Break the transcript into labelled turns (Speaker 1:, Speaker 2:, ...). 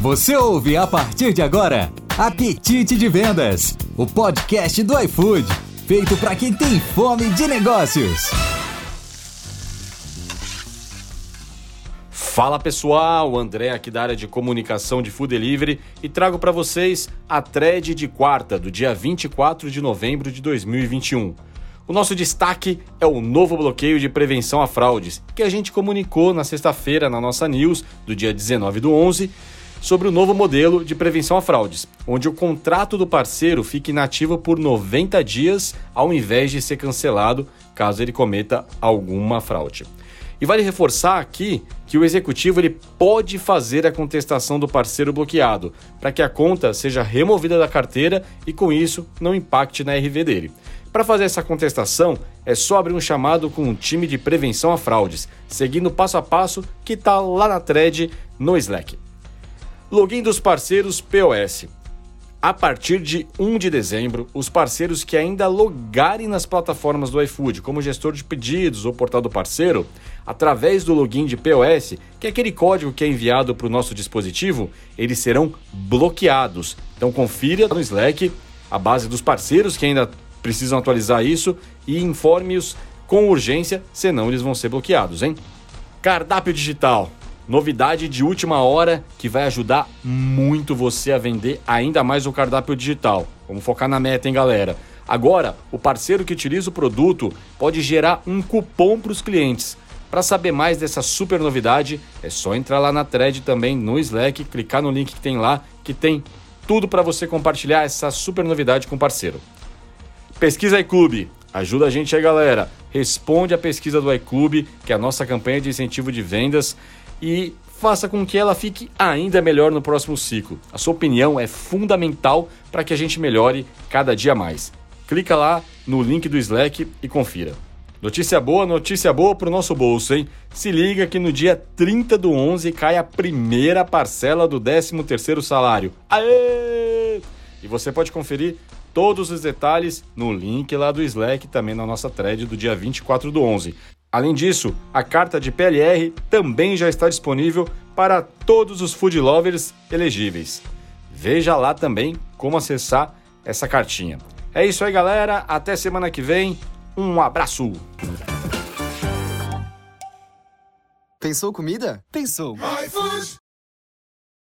Speaker 1: Você ouve a partir de agora Apetite de Vendas, o podcast do iFood, feito para quem tem fome de negócios.
Speaker 2: Fala pessoal, André aqui da área de comunicação de Food Delivery e trago para vocês a thread de quarta do dia 24 de novembro de 2021. O nosso destaque é o novo bloqueio de prevenção a fraudes, que a gente comunicou na sexta-feira na nossa news do dia 19 do 11 sobre o novo modelo de prevenção a fraudes, onde o contrato do parceiro fica inativo por 90 dias ao invés de ser cancelado caso ele cometa alguma fraude. E vale reforçar aqui que o executivo ele pode fazer a contestação do parceiro bloqueado, para que a conta seja removida da carteira e com isso não impacte na RV dele. Para fazer essa contestação, é só abrir um chamado com um time de prevenção a fraudes, seguindo passo a passo que está lá na thread no Slack. Login dos parceiros POS. A partir de 1 de dezembro, os parceiros que ainda logarem nas plataformas do iFood, como gestor de pedidos ou portal do parceiro, através do login de POS, que é aquele código que é enviado para o nosso dispositivo, eles serão bloqueados. Então confira no Slack a base dos parceiros que ainda precisam atualizar isso e informe-os com urgência, senão eles vão ser bloqueados, hein? Cardápio digital. Novidade de última hora que vai ajudar muito você a vender ainda mais o cardápio digital. Vamos focar na meta, hein, galera? Agora, o parceiro que utiliza o produto pode gerar um cupom para os clientes. Para saber mais dessa super novidade, é só entrar lá na thread também no Slack, clicar no link que tem lá, que tem tudo para você compartilhar essa super novidade com o parceiro. Pesquisa iClube. Ajuda a gente aí, galera. Responde a pesquisa do iClube, que é a nossa campanha de incentivo de vendas e faça com que ela fique ainda melhor no próximo ciclo. A sua opinião é fundamental para que a gente melhore cada dia mais. Clica lá no link do Slack e confira. Notícia boa, notícia boa para o nosso bolso, hein? Se liga que no dia 30 do 11 cai a primeira parcela do 13º salário. Aê! E você pode conferir todos os detalhes no link lá do Slack, também na nossa thread do dia 24 do 11. Além disso, a carta de PLR também já está disponível para todos os food lovers elegíveis. Veja lá também como acessar essa cartinha. É isso aí, galera. Até semana que vem. Um abraço.
Speaker 3: Pensou comida? Pensou.